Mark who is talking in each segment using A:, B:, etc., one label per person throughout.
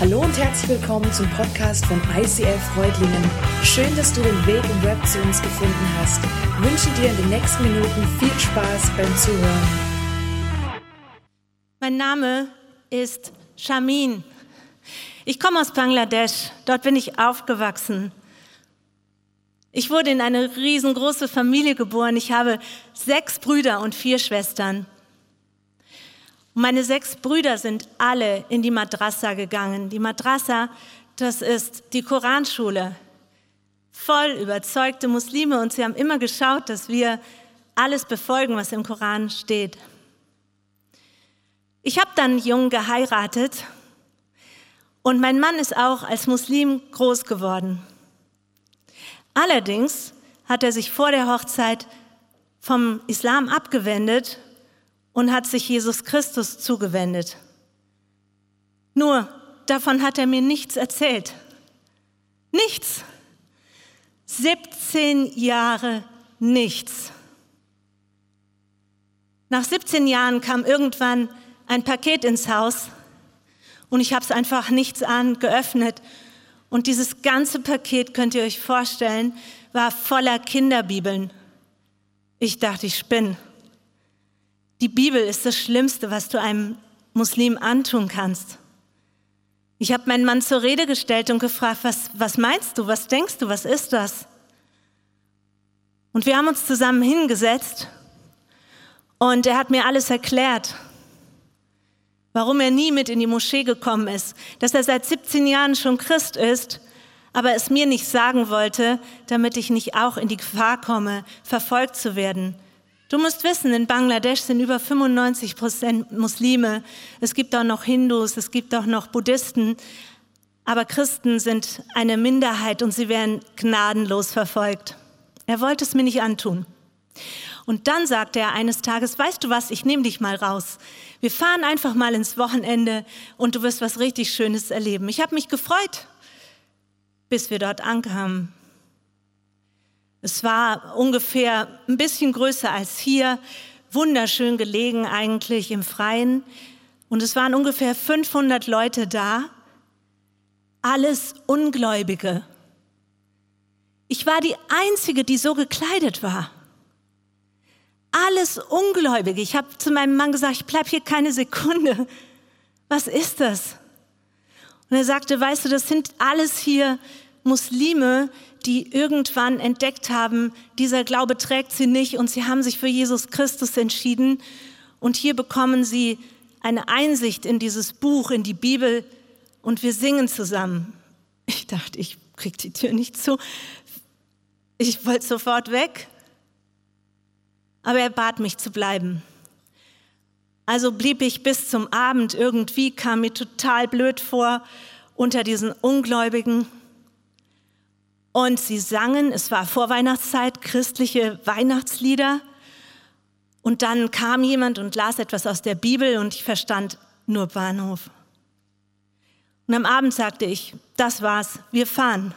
A: Hallo und herzlich willkommen zum Podcast von ICF Freudlingen. Schön, dass du den Weg im Web zu uns gefunden hast. Ich wünsche dir in den nächsten Minuten viel Spaß beim Zuhören.
B: Mein Name ist Shamin. Ich komme aus Bangladesch. Dort bin ich aufgewachsen. Ich wurde in eine riesengroße Familie geboren. Ich habe sechs Brüder und vier Schwestern. Meine sechs Brüder sind alle in die Madrasa gegangen. Die Madrasa, das ist die Koranschule. Voll überzeugte Muslime und sie haben immer geschaut, dass wir alles befolgen, was im Koran steht. Ich habe dann jung geheiratet und mein Mann ist auch als Muslim groß geworden. Allerdings hat er sich vor der Hochzeit vom Islam abgewendet und hat sich Jesus Christus zugewendet. Nur davon hat er mir nichts erzählt. Nichts. 17 Jahre nichts. Nach 17 Jahren kam irgendwann ein Paket ins Haus und ich habe es einfach nichts an geöffnet. Und dieses ganze Paket, könnt ihr euch vorstellen, war voller Kinderbibeln. Ich dachte, ich spinne. Die Bibel ist das Schlimmste, was du einem Muslim antun kannst. Ich habe meinen Mann zur Rede gestellt und gefragt, was, was meinst du, was denkst du, was ist das? Und wir haben uns zusammen hingesetzt und er hat mir alles erklärt, warum er nie mit in die Moschee gekommen ist, dass er seit 17 Jahren schon Christ ist, aber es mir nicht sagen wollte, damit ich nicht auch in die Gefahr komme, verfolgt zu werden. Du musst wissen, in Bangladesch sind über 95 Prozent Muslime. Es gibt auch noch Hindus, es gibt auch noch Buddhisten. Aber Christen sind eine Minderheit und sie werden gnadenlos verfolgt. Er wollte es mir nicht antun. Und dann sagte er eines Tages, weißt du was, ich nehme dich mal raus. Wir fahren einfach mal ins Wochenende und du wirst was richtig Schönes erleben. Ich habe mich gefreut, bis wir dort ankamen. Es war ungefähr ein bisschen größer als hier, wunderschön gelegen eigentlich im Freien. Und es waren ungefähr 500 Leute da, alles Ungläubige. Ich war die Einzige, die so gekleidet war. Alles Ungläubige. Ich habe zu meinem Mann gesagt, ich bleibe hier keine Sekunde. Was ist das? Und er sagte, weißt du, das sind alles hier Muslime, die irgendwann entdeckt haben, dieser Glaube trägt sie nicht und sie haben sich für Jesus Christus entschieden. Und hier bekommen sie eine Einsicht in dieses Buch, in die Bibel und wir singen zusammen. Ich dachte, ich krieg die Tür nicht zu. Ich wollte sofort weg. Aber er bat mich zu bleiben. Also blieb ich bis zum Abend. Irgendwie kam mir total blöd vor unter diesen Ungläubigen. Und sie sangen, es war Vorweihnachtszeit, christliche Weihnachtslieder. Und dann kam jemand und las etwas aus der Bibel und ich verstand nur Bahnhof. Und am Abend sagte ich, das war's, wir fahren.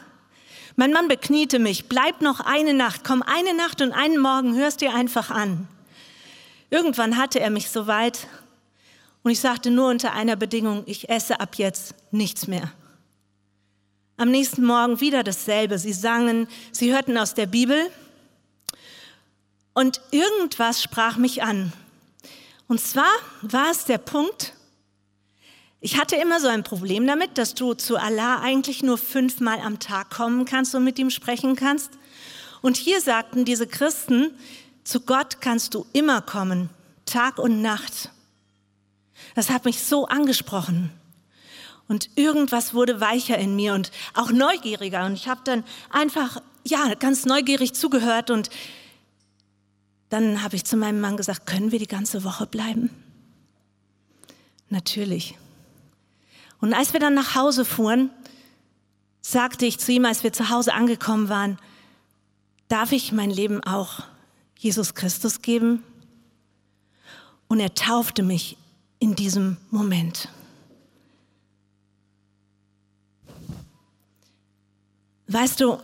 B: Mein Mann bekniete mich, bleib noch eine Nacht, komm eine Nacht und einen Morgen, hörst dir einfach an. Irgendwann hatte er mich so weit und ich sagte nur unter einer Bedingung, ich esse ab jetzt nichts mehr. Am nächsten Morgen wieder dasselbe. Sie sangen, sie hörten aus der Bibel und irgendwas sprach mich an. Und zwar war es der Punkt, ich hatte immer so ein Problem damit, dass du zu Allah eigentlich nur fünfmal am Tag kommen kannst und mit ihm sprechen kannst. Und hier sagten diese Christen, zu Gott kannst du immer kommen, Tag und Nacht. Das hat mich so angesprochen. Und irgendwas wurde weicher in mir und auch neugieriger. Und ich habe dann einfach, ja, ganz neugierig zugehört. Und dann habe ich zu meinem Mann gesagt, können wir die ganze Woche bleiben? Natürlich. Und als wir dann nach Hause fuhren, sagte ich zu ihm, als wir zu Hause angekommen waren, darf ich mein Leben auch Jesus Christus geben? Und er taufte mich in diesem Moment. Weißt du,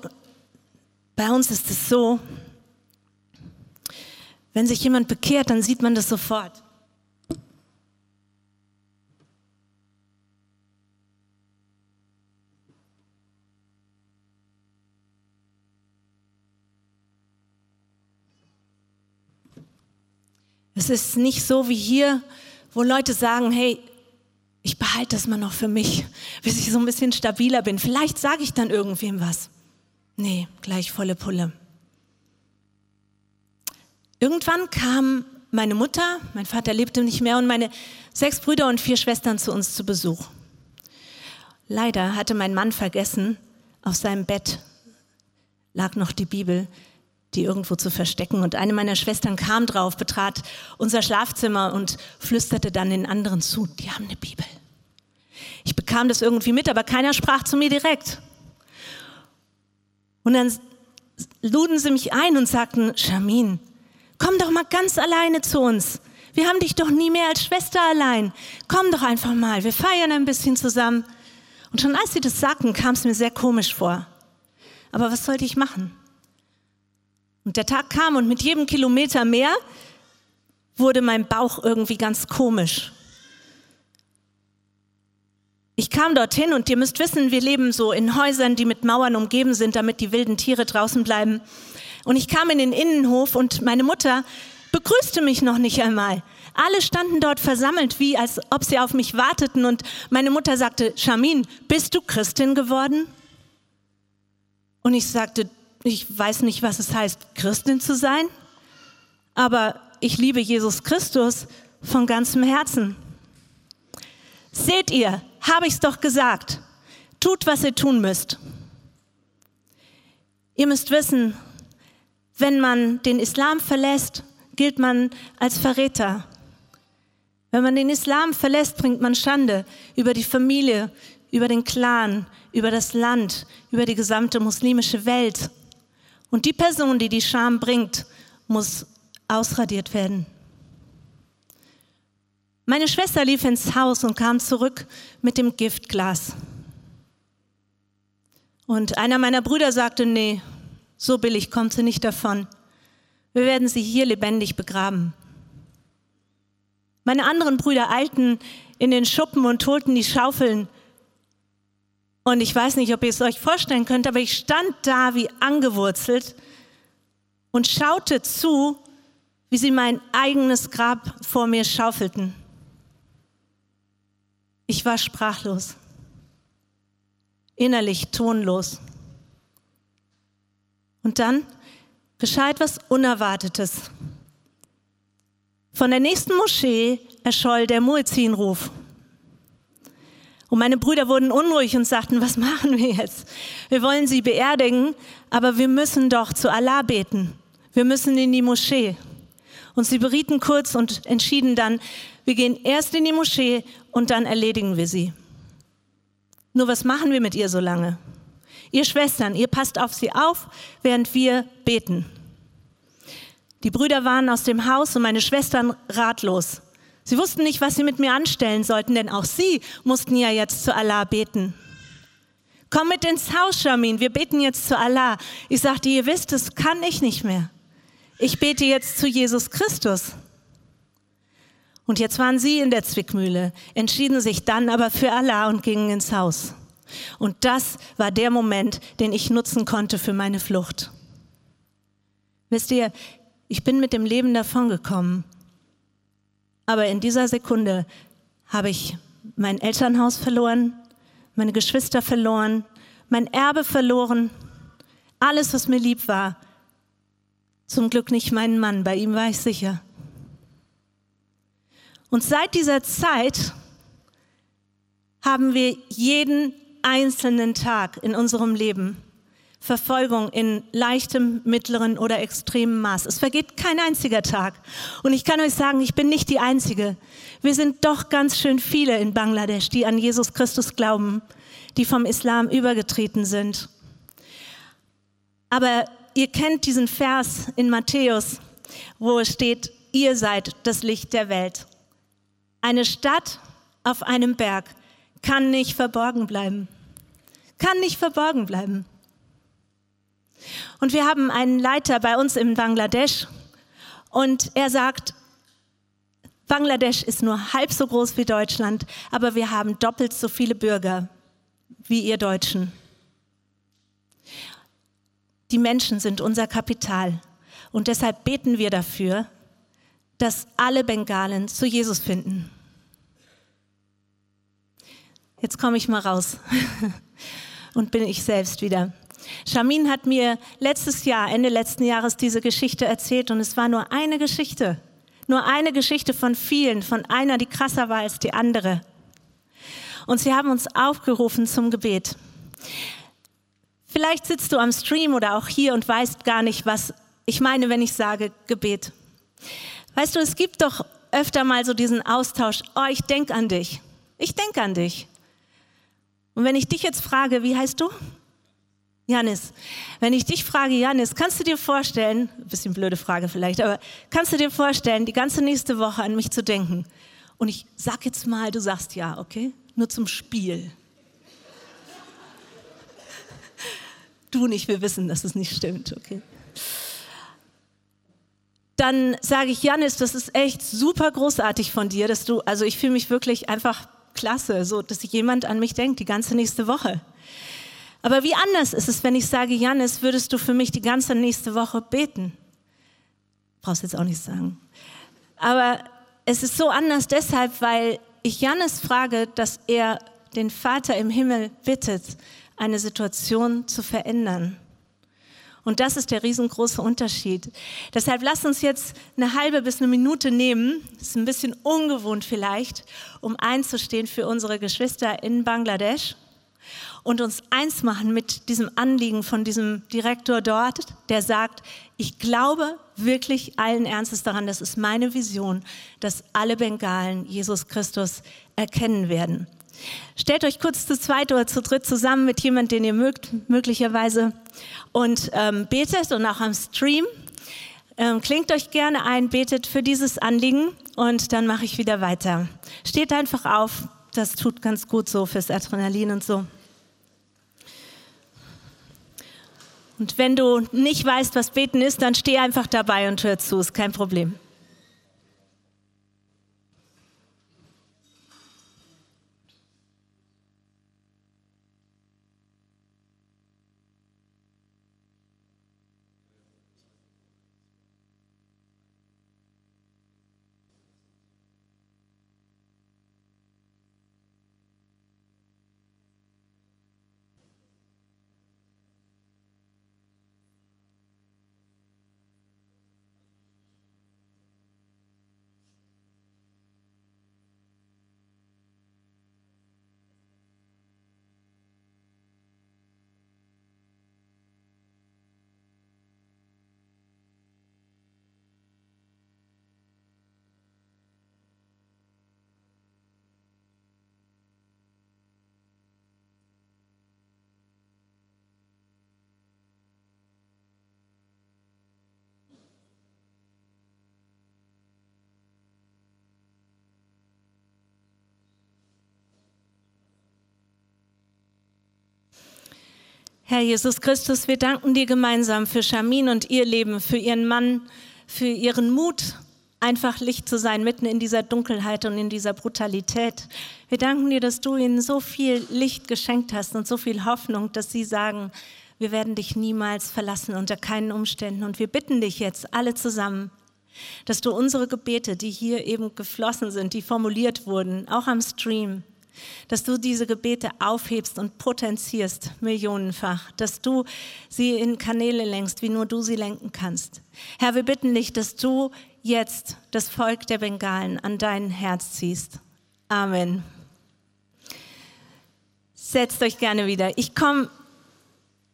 B: bei uns ist es so, wenn sich jemand bekehrt, dann sieht man das sofort. Es ist nicht so wie hier, wo Leute sagen, hey, ich behalte das mal noch für mich, bis ich so ein bisschen stabiler bin. Vielleicht sage ich dann irgendwem was. Nee, gleich volle Pulle. Irgendwann kam meine Mutter, mein Vater lebte nicht mehr und meine sechs Brüder und vier Schwestern zu uns zu Besuch. Leider hatte mein Mann vergessen, auf seinem Bett lag noch die Bibel, die irgendwo zu verstecken. Und eine meiner Schwestern kam drauf, betrat unser Schlafzimmer und flüsterte dann den anderen zu, die haben eine Bibel. Ich bekam das irgendwie mit, aber keiner sprach zu mir direkt. Und dann luden sie mich ein und sagten, Charmin, komm doch mal ganz alleine zu uns. Wir haben dich doch nie mehr als Schwester allein. Komm doch einfach mal, wir feiern ein bisschen zusammen. Und schon als sie das sagten, kam es mir sehr komisch vor. Aber was sollte ich machen? Und der Tag kam und mit jedem Kilometer mehr wurde mein Bauch irgendwie ganz komisch. Ich kam dorthin und ihr müsst wissen, wir leben so in Häusern, die mit Mauern umgeben sind, damit die wilden Tiere draußen bleiben. Und ich kam in den Innenhof und meine Mutter begrüßte mich noch nicht einmal. Alle standen dort versammelt, wie als ob sie auf mich warteten. Und meine Mutter sagte, Shamin, bist du Christin geworden? Und ich sagte, ich weiß nicht, was es heißt, Christin zu sein, aber ich liebe Jesus Christus von ganzem Herzen. Seht ihr, habe ich es doch gesagt. Tut, was ihr tun müsst. Ihr müsst wissen, wenn man den Islam verlässt, gilt man als Verräter. Wenn man den Islam verlässt, bringt man Schande über die Familie, über den Clan, über das Land, über die gesamte muslimische Welt. Und die Person, die die Scham bringt, muss ausradiert werden. Meine Schwester lief ins Haus und kam zurück mit dem Giftglas. Und einer meiner Brüder sagte, nee, so billig kommt sie nicht davon. Wir werden sie hier lebendig begraben. Meine anderen Brüder eilten in den Schuppen und holten die Schaufeln. Und ich weiß nicht, ob ihr es euch vorstellen könnt, aber ich stand da wie angewurzelt und schaute zu, wie sie mein eigenes Grab vor mir schaufelten. Ich war sprachlos, innerlich tonlos. Und dann geschah etwas Unerwartetes. Von der nächsten Moschee erscholl der Muezzinruf. Und meine Brüder wurden unruhig und sagten, was machen wir jetzt? Wir wollen sie beerdigen, aber wir müssen doch zu Allah beten. Wir müssen in die Moschee. Und sie berieten kurz und entschieden dann, wir gehen erst in die Moschee und dann erledigen wir sie. Nur was machen wir mit ihr so lange? Ihr Schwestern, ihr passt auf sie auf, während wir beten. Die Brüder waren aus dem Haus und meine Schwestern ratlos. Sie wussten nicht, was sie mit mir anstellen sollten, denn auch sie mussten ja jetzt zu Allah beten. Komm mit ins Haus, Shamin, wir beten jetzt zu Allah. Ich sagte, ihr wisst, das kann ich nicht mehr. Ich bete jetzt zu Jesus Christus. Und jetzt waren sie in der Zwickmühle, entschieden sich dann aber für Allah und gingen ins Haus. Und das war der Moment, den ich nutzen konnte für meine Flucht. Wisst ihr, ich bin mit dem Leben davongekommen. Aber in dieser Sekunde habe ich mein Elternhaus verloren, meine Geschwister verloren, mein Erbe verloren, alles, was mir lieb war. Zum Glück nicht meinen Mann, bei ihm war ich sicher. Und seit dieser Zeit haben wir jeden einzelnen Tag in unserem Leben Verfolgung in leichtem, mittleren oder extremem Maß. Es vergeht kein einziger Tag. Und ich kann euch sagen, ich bin nicht die Einzige. Wir sind doch ganz schön viele in Bangladesch, die an Jesus Christus glauben, die vom Islam übergetreten sind. Aber ihr kennt diesen Vers in Matthäus, wo es steht, ihr seid das Licht der Welt. Eine Stadt auf einem Berg kann nicht verborgen bleiben. Kann nicht verborgen bleiben. Und wir haben einen Leiter bei uns in Bangladesch und er sagt, Bangladesch ist nur halb so groß wie Deutschland, aber wir haben doppelt so viele Bürger wie ihr Deutschen. Die Menschen sind unser Kapital und deshalb beten wir dafür, dass alle Bengalen zu Jesus finden. Jetzt komme ich mal raus und bin ich selbst wieder. Shamin hat mir letztes Jahr, Ende letzten Jahres, diese Geschichte erzählt und es war nur eine Geschichte. Nur eine Geschichte von vielen, von einer, die krasser war als die andere. Und sie haben uns aufgerufen zum Gebet. Vielleicht sitzt du am Stream oder auch hier und weißt gar nicht, was ich meine, wenn ich sage Gebet. Weißt du, es gibt doch öfter mal so diesen Austausch, oh, ich denke an dich. Ich denke an dich. Und wenn ich dich jetzt frage, wie heißt du? Janis. Wenn ich dich frage, Janis, kannst du dir vorstellen, ein bisschen blöde Frage vielleicht, aber kannst du dir vorstellen, die ganze nächste Woche an mich zu denken? Und ich sag jetzt mal, du sagst ja, okay? Nur zum Spiel. Du nicht, wir wissen, dass es nicht stimmt, okay? Dann sage ich, Janis, das ist echt super großartig von dir, dass du, also ich fühle mich wirklich einfach klasse, so dass jemand an mich denkt, die ganze nächste Woche. Aber wie anders ist es, wenn ich sage, Janis, würdest du für mich die ganze nächste Woche beten? Brauchst jetzt auch nicht sagen. Aber es ist so anders deshalb, weil ich Janis frage, dass er den Vater im Himmel bittet, eine Situation zu verändern. Und das ist der riesengroße Unterschied. Deshalb lasst uns jetzt eine halbe bis eine Minute nehmen, ist ein bisschen ungewohnt vielleicht, um einzustehen für unsere Geschwister in Bangladesch und uns eins machen mit diesem Anliegen von diesem Direktor dort, der sagt, ich glaube wirklich allen Ernstes daran, das ist meine Vision, dass alle Bengalen Jesus Christus erkennen werden. Stellt euch kurz zu zweit oder zu dritt zusammen mit jemandem, den ihr mögt, möglicherweise, und ähm, betet und auch am Stream. Ähm, klingt euch gerne ein, betet für dieses Anliegen und dann mache ich wieder weiter. Steht einfach auf, das tut ganz gut so fürs Adrenalin und so. Und wenn du nicht weißt, was beten ist, dann steh einfach dabei und hör zu, ist kein Problem. Herr Jesus Christus, wir danken dir gemeinsam für Shamin und ihr Leben, für ihren Mann, für ihren Mut, einfach Licht zu sein mitten in dieser Dunkelheit und in dieser Brutalität. Wir danken dir, dass du ihnen so viel Licht geschenkt hast und so viel Hoffnung, dass sie sagen, wir werden dich niemals verlassen unter keinen Umständen. Und wir bitten dich jetzt alle zusammen, dass du unsere Gebete, die hier eben geflossen sind, die formuliert wurden, auch am Stream, dass du diese Gebete aufhebst und potenzierst millionenfach, dass du sie in Kanäle lenkst, wie nur du sie lenken kannst. Herr, wir bitten dich, dass du jetzt das Volk der Bengalen an dein Herz ziehst. Amen. Setzt euch gerne wieder. Ich komme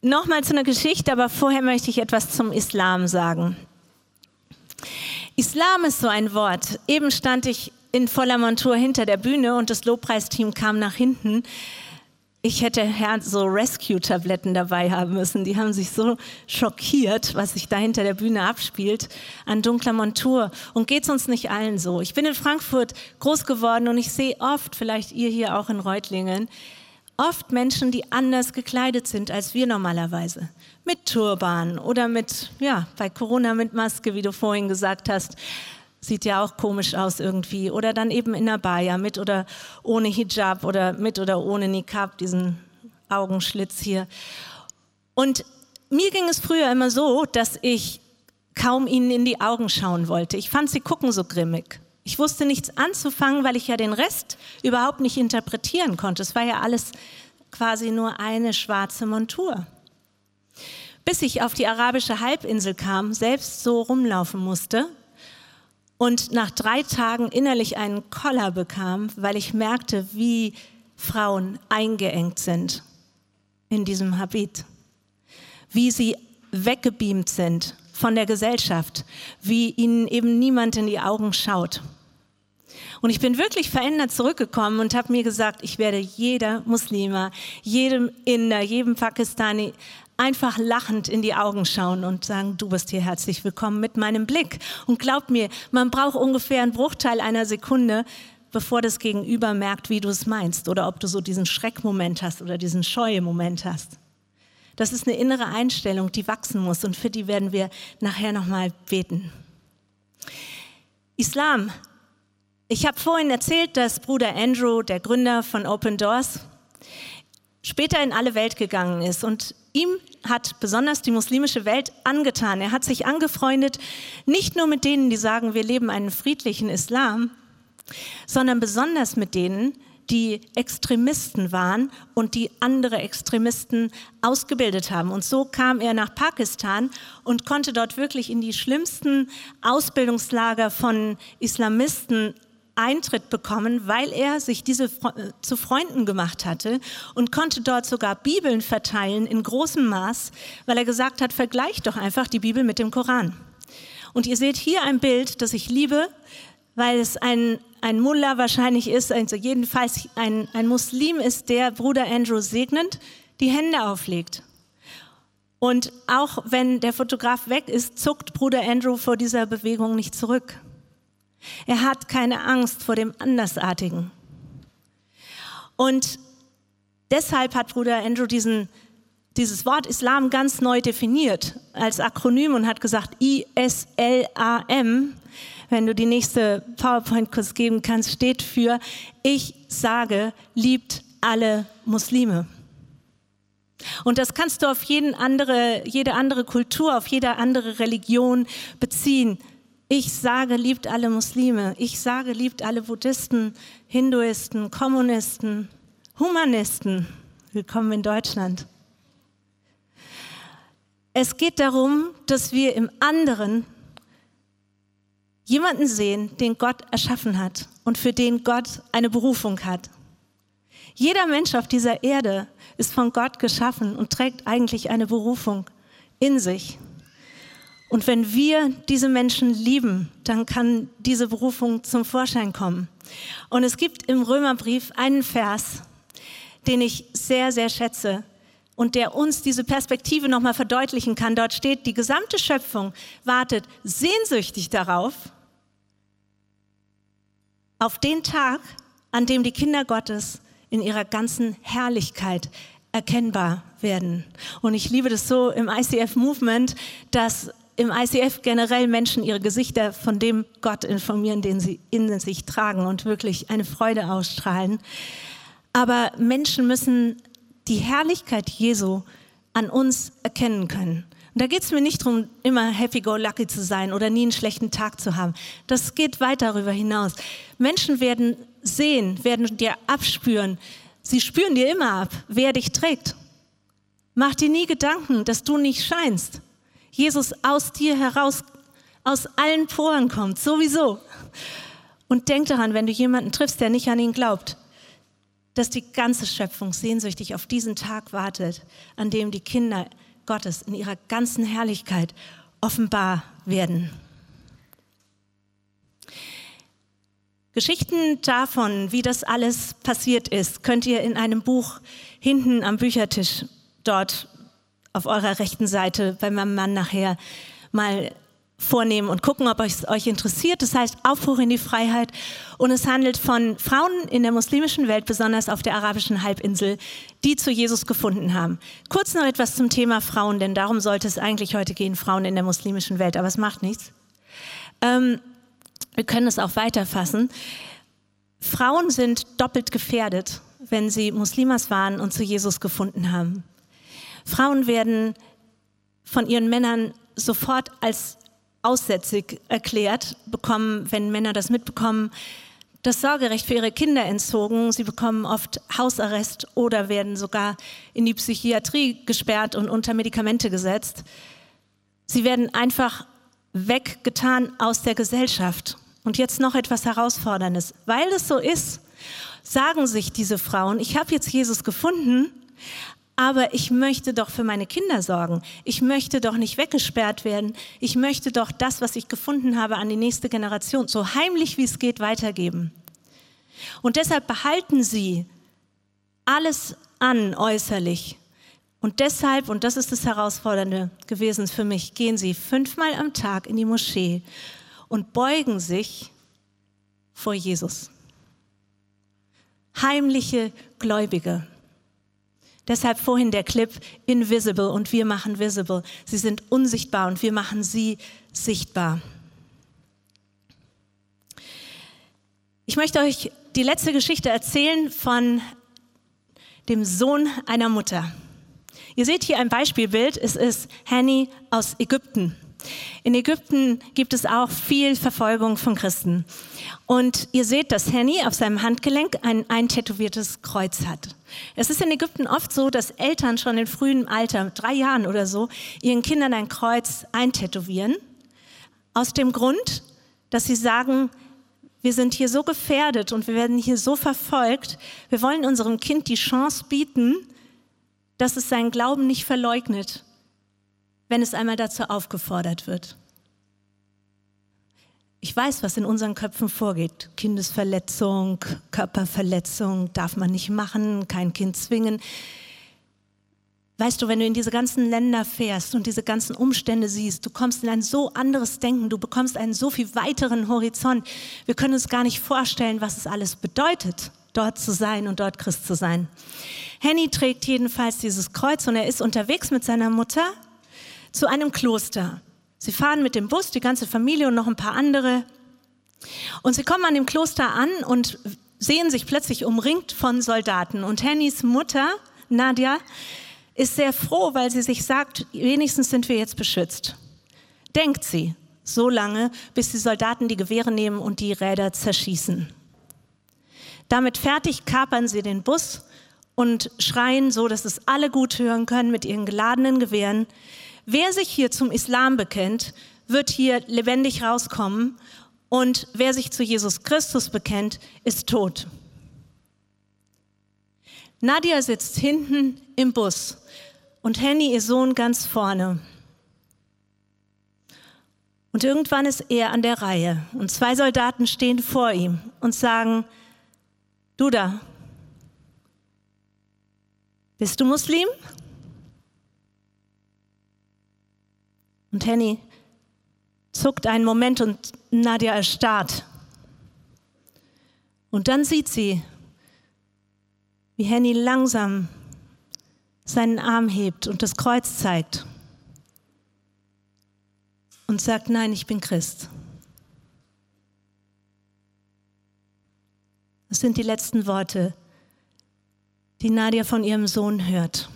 B: nochmal zu einer Geschichte, aber vorher möchte ich etwas zum Islam sagen. Islam ist so ein Wort. Eben stand ich in voller Montur hinter der Bühne und das Lobpreisteam kam nach hinten. Ich hätte so Rescue-Tabletten dabei haben müssen. Die haben sich so schockiert, was sich da hinter der Bühne abspielt, an dunkler Montur. Und geht's uns nicht allen so? Ich bin in Frankfurt groß geworden und ich sehe oft, vielleicht ihr hier auch in Reutlingen, oft Menschen, die anders gekleidet sind als wir normalerweise. Mit Turban oder mit, ja, bei Corona mit Maske, wie du vorhin gesagt hast sieht ja auch komisch aus irgendwie. Oder dann eben in der Abaya, mit oder ohne Hijab oder mit oder ohne Niqab, diesen Augenschlitz hier. Und mir ging es früher immer so, dass ich kaum ihnen in die Augen schauen wollte. Ich fand sie gucken so grimmig. Ich wusste nichts anzufangen, weil ich ja den Rest überhaupt nicht interpretieren konnte. Es war ja alles quasi nur eine schwarze Montur. Bis ich auf die arabische Halbinsel kam, selbst so rumlaufen musste und nach drei Tagen innerlich einen Koller bekam, weil ich merkte, wie Frauen eingeengt sind in diesem Habit, wie sie weggebeamt sind von der Gesellschaft, wie ihnen eben niemand in die Augen schaut. Und ich bin wirklich verändert zurückgekommen und habe mir gesagt, ich werde jeder Muslima, jedem Inder, jedem Pakistani einfach lachend in die Augen schauen und sagen, du bist hier herzlich willkommen mit meinem Blick. Und glaub mir, man braucht ungefähr einen Bruchteil einer Sekunde, bevor das Gegenüber merkt, wie du es meinst oder ob du so diesen Schreckmoment hast oder diesen Scheue-Moment hast. Das ist eine innere Einstellung, die wachsen muss und für die werden wir nachher nochmal beten. Islam. Ich habe vorhin erzählt, dass Bruder Andrew, der Gründer von Open Doors, später in alle Welt gegangen ist und ihm hat besonders die muslimische Welt angetan. Er hat sich angefreundet, nicht nur mit denen, die sagen, wir leben einen friedlichen Islam, sondern besonders mit denen, die Extremisten waren und die andere Extremisten ausgebildet haben. Und so kam er nach Pakistan und konnte dort wirklich in die schlimmsten Ausbildungslager von Islamisten Eintritt bekommen, weil er sich diese zu Freunden gemacht hatte und konnte dort sogar Bibeln verteilen in großem Maß, weil er gesagt hat, vergleicht doch einfach die Bibel mit dem Koran. Und ihr seht hier ein Bild, das ich liebe, weil es ein, ein Mullah wahrscheinlich ist, also jedenfalls ein, ein Muslim ist, der Bruder Andrew segnend die Hände auflegt. Und auch wenn der Fotograf weg ist, zuckt Bruder Andrew vor dieser Bewegung nicht zurück. Er hat keine Angst vor dem Andersartigen. Und deshalb hat Bruder Andrew diesen, dieses Wort Islam ganz neu definiert als Akronym und hat gesagt ISLAM wenn du die nächste PowerPoint-Kurs geben kannst, steht für Ich sage, liebt alle Muslime. Und das kannst du auf jeden andere, jede andere Kultur, auf jede andere Religion beziehen. Ich sage, liebt alle Muslime. Ich sage, liebt alle Buddhisten, Hinduisten, Kommunisten, Humanisten. Willkommen in Deutschland. Es geht darum, dass wir im anderen jemanden sehen, den Gott erschaffen hat und für den Gott eine Berufung hat. Jeder Mensch auf dieser Erde ist von Gott geschaffen und trägt eigentlich eine Berufung in sich. Und wenn wir diese Menschen lieben, dann kann diese Berufung zum Vorschein kommen. Und es gibt im Römerbrief einen Vers, den ich sehr, sehr schätze und der uns diese Perspektive nochmal verdeutlichen kann. Dort steht, die gesamte Schöpfung wartet sehnsüchtig darauf, auf den Tag, an dem die Kinder Gottes in ihrer ganzen Herrlichkeit erkennbar werden. Und ich liebe das so im ICF-Movement, dass im ICF generell Menschen ihre Gesichter von dem Gott informieren, den sie in sich tragen und wirklich eine Freude ausstrahlen. Aber Menschen müssen die Herrlichkeit Jesu an uns erkennen können. Und da geht es mir nicht darum, immer happy-go-lucky zu sein oder nie einen schlechten Tag zu haben. Das geht weit darüber hinaus. Menschen werden sehen, werden dir abspüren. Sie spüren dir immer ab, wer dich trägt. Mach dir nie Gedanken, dass du nicht scheinst. Jesus aus dir heraus, aus allen Poren kommt, sowieso. Und denk daran, wenn du jemanden triffst, der nicht an ihn glaubt, dass die ganze Schöpfung sehnsüchtig auf diesen Tag wartet, an dem die Kinder Gottes in ihrer ganzen Herrlichkeit offenbar werden. Geschichten davon, wie das alles passiert ist, könnt ihr in einem Buch hinten am Büchertisch dort auf eurer rechten Seite bei meinem Mann nachher mal vornehmen und gucken, ob es euch interessiert. Das heißt Aufbruch in die Freiheit. Und es handelt von Frauen in der muslimischen Welt, besonders auf der arabischen Halbinsel, die zu Jesus gefunden haben. Kurz noch etwas zum Thema Frauen, denn darum sollte es eigentlich heute gehen, Frauen in der muslimischen Welt. Aber es macht nichts. Ähm, wir können es auch weiterfassen. Frauen sind doppelt gefährdet, wenn sie Muslimas waren und zu Jesus gefunden haben. Frauen werden von ihren Männern sofort als aussätzig erklärt, bekommen, wenn Männer das mitbekommen, das Sorgerecht für ihre Kinder entzogen. Sie bekommen oft Hausarrest oder werden sogar in die Psychiatrie gesperrt und unter Medikamente gesetzt. Sie werden einfach weggetan aus der Gesellschaft. Und jetzt noch etwas Herausforderndes. Weil es so ist, sagen sich diese Frauen, ich habe jetzt Jesus gefunden, aber ich möchte doch für meine Kinder sorgen. Ich möchte doch nicht weggesperrt werden. Ich möchte doch das, was ich gefunden habe, an die nächste Generation so heimlich wie es geht weitergeben. Und deshalb behalten sie alles an äußerlich. Und deshalb, und das ist das Herausfordernde gewesen für mich, gehen sie fünfmal am Tag in die Moschee und beugen sich vor Jesus. Heimliche Gläubige. Deshalb vorhin der Clip Invisible und wir machen visible. Sie sind unsichtbar und wir machen sie sichtbar. Ich möchte euch die letzte Geschichte erzählen von dem Sohn einer Mutter. Ihr seht hier ein Beispielbild. Es ist Hanny aus Ägypten. In Ägypten gibt es auch viel Verfolgung von Christen. Und ihr seht, dass Henny auf seinem Handgelenk ein eintätowiertes Kreuz hat. Es ist in Ägypten oft so, dass Eltern schon in frühem Alter, drei Jahren oder so, ihren Kindern ein Kreuz eintätowieren. Aus dem Grund, dass sie sagen, wir sind hier so gefährdet und wir werden hier so verfolgt. Wir wollen unserem Kind die Chance bieten, dass es seinen Glauben nicht verleugnet, wenn es einmal dazu aufgefordert wird. Ich weiß, was in unseren Köpfen vorgeht. Kindesverletzung, Körperverletzung darf man nicht machen, kein Kind zwingen. Weißt du, wenn du in diese ganzen Länder fährst und diese ganzen Umstände siehst, du kommst in ein so anderes Denken, du bekommst einen so viel weiteren Horizont. Wir können uns gar nicht vorstellen, was es alles bedeutet, dort zu sein und dort Christ zu sein. Henny trägt jedenfalls dieses Kreuz und er ist unterwegs mit seiner Mutter zu einem Kloster. Sie fahren mit dem Bus, die ganze Familie und noch ein paar andere. Und sie kommen an dem Kloster an und sehen sich plötzlich umringt von Soldaten. Und Hennys Mutter, Nadja, ist sehr froh, weil sie sich sagt, wenigstens sind wir jetzt beschützt. Denkt sie, so lange, bis die Soldaten die Gewehre nehmen und die Räder zerschießen. Damit fertig kapern sie den Bus und schreien so, dass es alle gut hören können mit ihren geladenen Gewehren. Wer sich hier zum Islam bekennt, wird hier lebendig rauskommen und wer sich zu Jesus Christus bekennt, ist tot. Nadia sitzt hinten im Bus und Henny, ihr Sohn, ganz vorne. Und irgendwann ist er an der Reihe und zwei Soldaten stehen vor ihm und sagen, du da, bist du Muslim? Und Henny zuckt einen Moment und Nadja erstarrt. Und dann sieht sie, wie Henny langsam seinen Arm hebt und das Kreuz zeigt und sagt, nein, ich bin Christ. Das sind die letzten Worte, die Nadia von ihrem Sohn hört.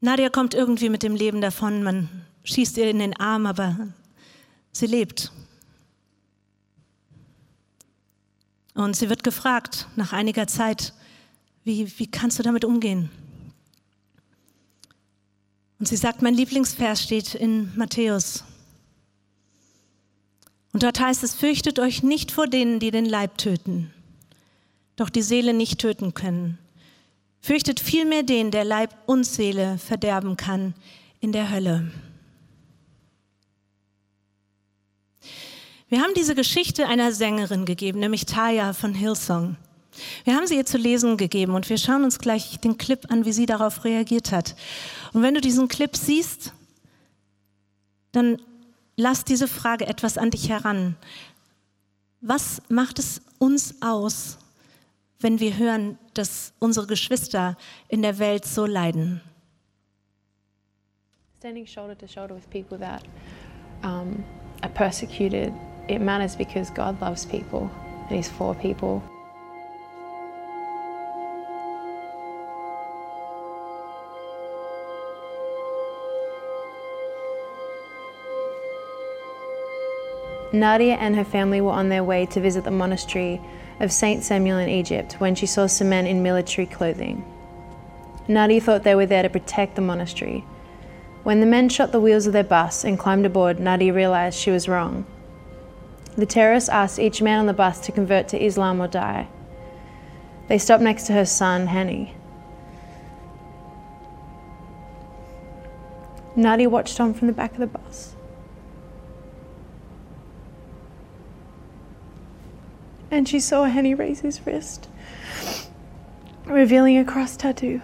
B: Nadia kommt irgendwie mit dem Leben davon, man schießt ihr in den Arm, aber sie lebt. Und sie wird gefragt nach einiger Zeit, wie, wie kannst du damit umgehen? Und sie sagt, mein Lieblingsvers steht in Matthäus. Und dort heißt es, fürchtet euch nicht vor denen, die den Leib töten, doch die Seele nicht töten können. Fürchtet vielmehr den, der Leib und Seele verderben kann in der Hölle. Wir haben diese Geschichte einer Sängerin gegeben, nämlich Taya von Hillsong. Wir haben sie ihr zu lesen gegeben und wir schauen uns gleich den Clip an, wie sie darauf reagiert hat. Und wenn du diesen Clip siehst, dann lass diese Frage etwas an dich heran. Was macht es uns aus, wenn wir hören, dass unsere Geschwister in der Welt so leiden.
C: Standing shoulder to shoulder with people that um, are persecuted, it matters because God loves people and He's for people. Nadia and her family were on their way to visit the monastery of Saint Samuel in Egypt when she saw some men in military clothing. Nadia thought they were there to protect the monastery. When the men shot the wheels of their bus and climbed aboard, Nadia realized she was wrong. The terrorists asked each man on the bus to convert to Islam or die. They stopped next to her son, Hani. Nadia watched on from the back of the bus. And she saw Henny raise his wrist, revealing a cross tattoo.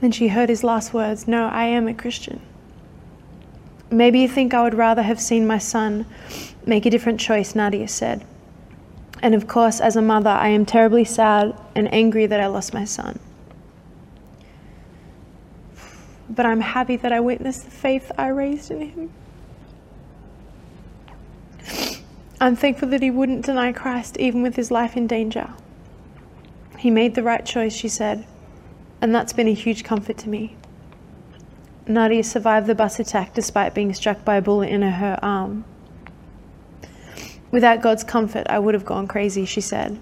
C: Then she heard his last words No, I am a Christian. Maybe you think I would rather have seen my son make a different choice, Nadia said. And of course, as a mother, I am terribly sad and angry that I lost my son. But I'm happy that I witnessed the faith I raised in him. I'm thankful that he wouldn't deny Christ even with his life in danger. He made the right choice, she said, and that's been a huge comfort to me. Nadia survived the bus attack despite being struck by a bullet in her arm. Without God's comfort, I would have gone crazy, she said.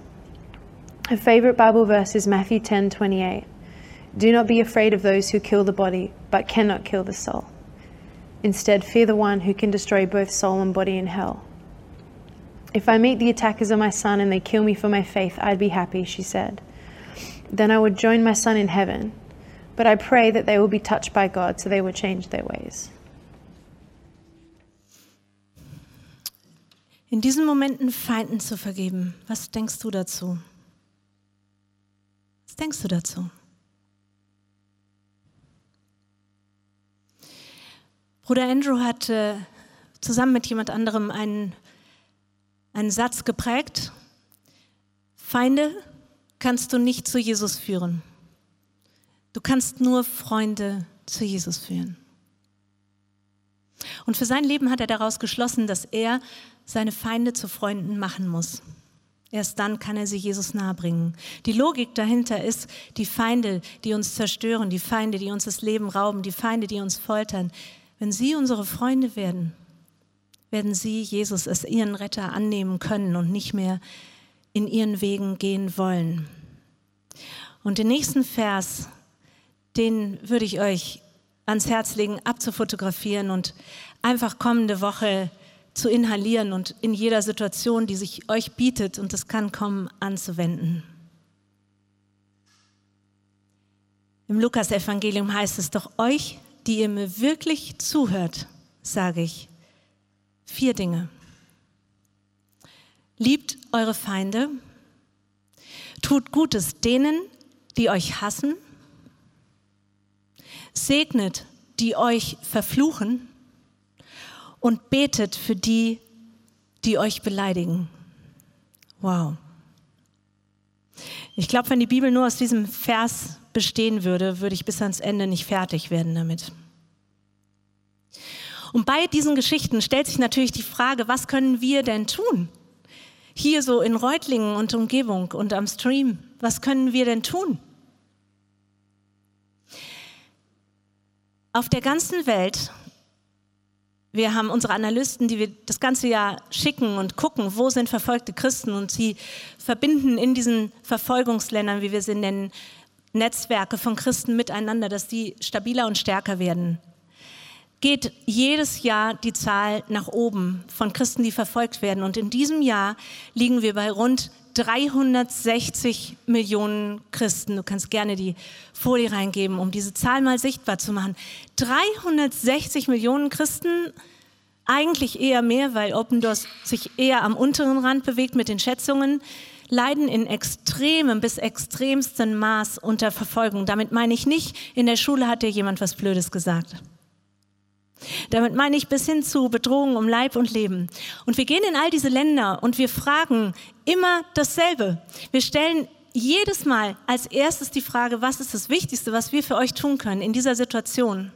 C: Her favorite Bible verse is Matthew 10:28. Do not be afraid of those who kill the body, but cannot kill the soul. Instead, fear the one who can destroy both soul and body in hell. If I meet the attackers of my son and they kill me for my faith, I'd be happy, she said. Then I would join my son in heaven. But I pray that they will be touched by God so they will change their ways.
B: In diesen Momenten Feinden zu vergeben, was denkst du dazu? Was denkst du dazu? Bruder Andrew hat äh, zusammen mit jemand anderem einen, einen Satz geprägt. Feinde kannst du nicht zu Jesus führen. Du kannst nur Freunde zu Jesus führen. Und für sein Leben hat er daraus geschlossen, dass er seine Feinde zu Freunden machen muss. Erst dann kann er sie Jesus nahebringen. Die Logik dahinter ist, die Feinde, die uns zerstören, die Feinde, die uns das Leben rauben, die Feinde, die uns foltern, wenn sie unsere Freunde werden, werden sie Jesus als ihren Retter annehmen können und nicht mehr in ihren Wegen gehen wollen. Und den nächsten Vers, den würde ich euch ans Herz legen, abzufotografieren und einfach kommende Woche zu inhalieren und in jeder Situation, die sich euch bietet, und es kann kommen, anzuwenden. Im Lukas-Evangelium heißt es doch, euch, die ihr mir wirklich zuhört, sage ich, vier Dinge. Liebt eure Feinde, tut Gutes denen, die euch hassen, segnet, die euch verfluchen und betet für die, die euch beleidigen. Wow. Ich glaube, wenn die Bibel nur aus diesem Vers bestehen würde, würde ich bis ans Ende nicht fertig werden damit. Und bei diesen Geschichten stellt sich natürlich die Frage, was können wir denn tun? Hier so in Reutlingen und Umgebung und am Stream, was können wir denn tun? Auf der ganzen Welt, wir haben unsere Analysten, die wir das ganze Jahr schicken und gucken, wo sind verfolgte Christen und sie verbinden in diesen Verfolgungsländern, wie wir sie nennen, Netzwerke von Christen miteinander, dass die stabiler und stärker werden geht jedes Jahr die Zahl nach oben von Christen, die verfolgt werden. Und in diesem Jahr liegen wir bei rund 360 Millionen Christen. Du kannst gerne die Folie reingeben, um diese Zahl mal sichtbar zu machen. 360 Millionen Christen, eigentlich eher mehr, weil Open Doors sich eher am unteren Rand bewegt mit den Schätzungen, leiden in extremem bis extremstem Maß unter Verfolgung. Damit meine ich nicht, in der Schule hat dir jemand was Blödes gesagt. Damit meine ich bis hin zu Bedrohungen um Leib und Leben. Und wir gehen in all diese Länder und wir fragen immer dasselbe. Wir stellen jedes Mal als erstes die Frage, was ist das Wichtigste, was wir für euch tun können in dieser Situation?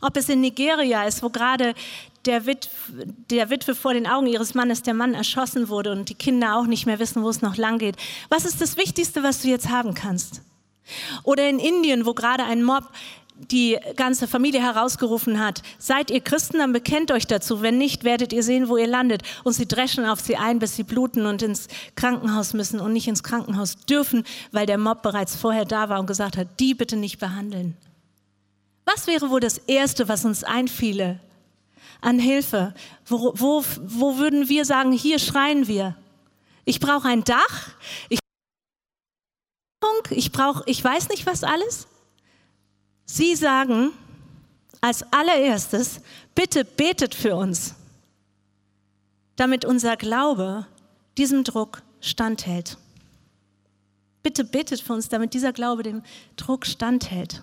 B: Ob es in Nigeria ist, wo gerade der, Witw, der Witwe vor den Augen ihres Mannes der Mann erschossen wurde und die Kinder auch nicht mehr wissen, wo es noch lang geht. Was ist das Wichtigste, was du jetzt haben kannst? Oder in Indien, wo gerade ein Mob die ganze Familie herausgerufen hat, seid ihr Christen, dann bekennt euch dazu. Wenn nicht, werdet ihr sehen, wo ihr landet. Und sie dreschen auf sie ein, bis sie bluten und ins Krankenhaus müssen und nicht ins Krankenhaus dürfen, weil der Mob bereits vorher da war und gesagt hat, die bitte nicht behandeln. Was wäre wohl das Erste, was uns einfiele an Hilfe? Wo, wo, wo würden wir sagen, hier schreien wir? Ich brauche ein Dach, ich, ich brauche, ich weiß nicht was alles. Sie sagen als allererstes, bitte betet für uns, damit unser Glaube diesem Druck standhält. Bitte betet für uns, damit dieser Glaube dem Druck standhält.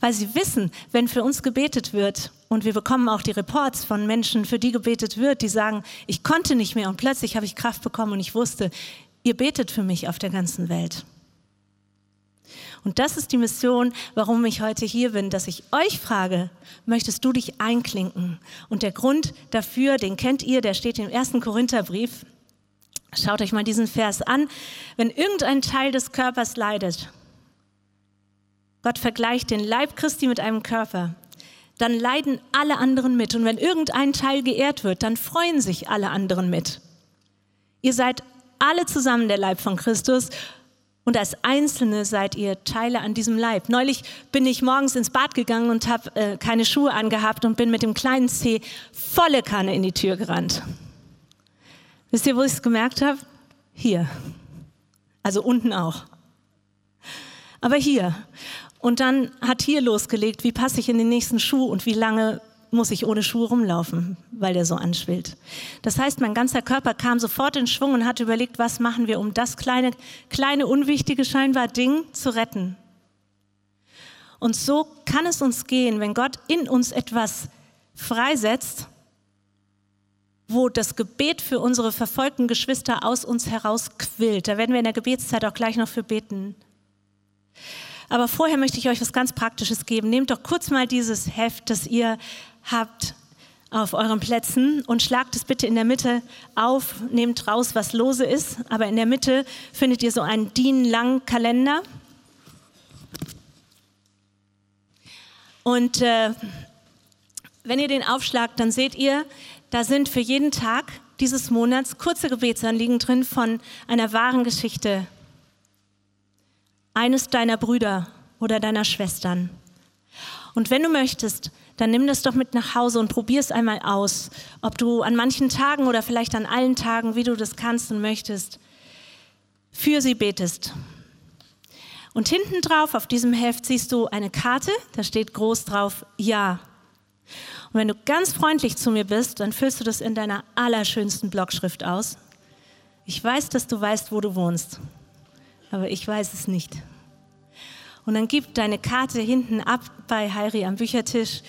B: Weil sie wissen, wenn für uns gebetet wird, und wir bekommen auch die Reports von Menschen, für die gebetet wird, die sagen, ich konnte nicht mehr und plötzlich habe ich Kraft bekommen und ich wusste, ihr betet für mich auf der ganzen Welt. Und das ist die Mission, warum ich heute hier bin, dass ich euch frage, möchtest du dich einklinken? Und der Grund dafür, den kennt ihr, der steht im ersten Korintherbrief. Schaut euch mal diesen Vers an. Wenn irgendein Teil des Körpers leidet, Gott vergleicht den Leib Christi mit einem Körper, dann leiden alle anderen mit. Und wenn irgendein Teil geehrt wird, dann freuen sich alle anderen mit. Ihr seid alle zusammen der Leib von Christus und als Einzelne seid ihr Teile an diesem Leib. Neulich bin ich morgens ins Bad gegangen und habe äh, keine Schuhe angehabt und bin mit dem kleinen Zeh volle Kanne in die Tür gerannt. Wisst ihr, wo ich es gemerkt habe? Hier. Also unten auch. Aber hier. Und dann hat hier losgelegt, wie passe ich in den nächsten Schuh und wie lange muss ich ohne Schuhe rumlaufen, weil der so anschwillt. Das heißt, mein ganzer Körper kam sofort in Schwung und hat überlegt, was machen wir, um das kleine, kleine, unwichtige scheinbar Ding zu retten. Und so kann es uns gehen, wenn Gott in uns etwas freisetzt, wo das Gebet für unsere verfolgten Geschwister aus uns herausquillt. Da werden wir in der Gebetszeit auch gleich noch für beten. Aber vorher möchte ich euch was ganz Praktisches geben. Nehmt doch kurz mal dieses Heft, das ihr habt auf euren Plätzen und schlagt es bitte in der Mitte auf, nehmt raus, was lose ist, aber in der Mitte findet ihr so einen DIN-langen Kalender. Und äh, wenn ihr den aufschlagt, dann seht ihr, da sind für jeden Tag dieses Monats kurze Gebetsanliegen drin von einer wahren Geschichte eines deiner Brüder oder deiner Schwestern. Und wenn du möchtest, dann nimm das doch mit nach Hause und probier es einmal aus, ob du an manchen Tagen oder vielleicht an allen Tagen, wie du das kannst und möchtest, für sie betest. Und hinten drauf auf diesem Heft siehst du eine Karte, da steht groß drauf Ja. Und wenn du ganz freundlich zu mir bist, dann füllst du das in deiner allerschönsten Blockschrift aus. Ich weiß, dass du weißt, wo du wohnst aber ich weiß es nicht. Und dann gib deine Karte hinten ab bei Heiri am Büchertisch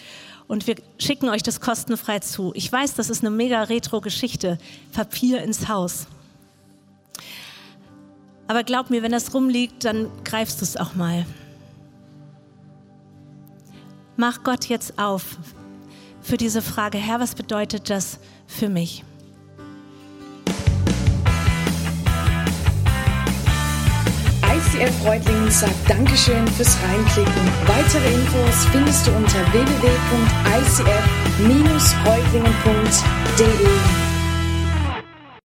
B: und wir schicken euch das kostenfrei zu. Ich weiß, das ist eine mega Retro-Geschichte. Papier ins Haus. Aber glaub mir, wenn das rumliegt, dann greifst du es auch mal. Mach Gott jetzt auf für diese Frage, Herr, was bedeutet das für mich?
A: ICF Reutlingen sagt Dankeschön fürs Reinklicken. Weitere Infos findest du unter www.icf-reutlingen.de.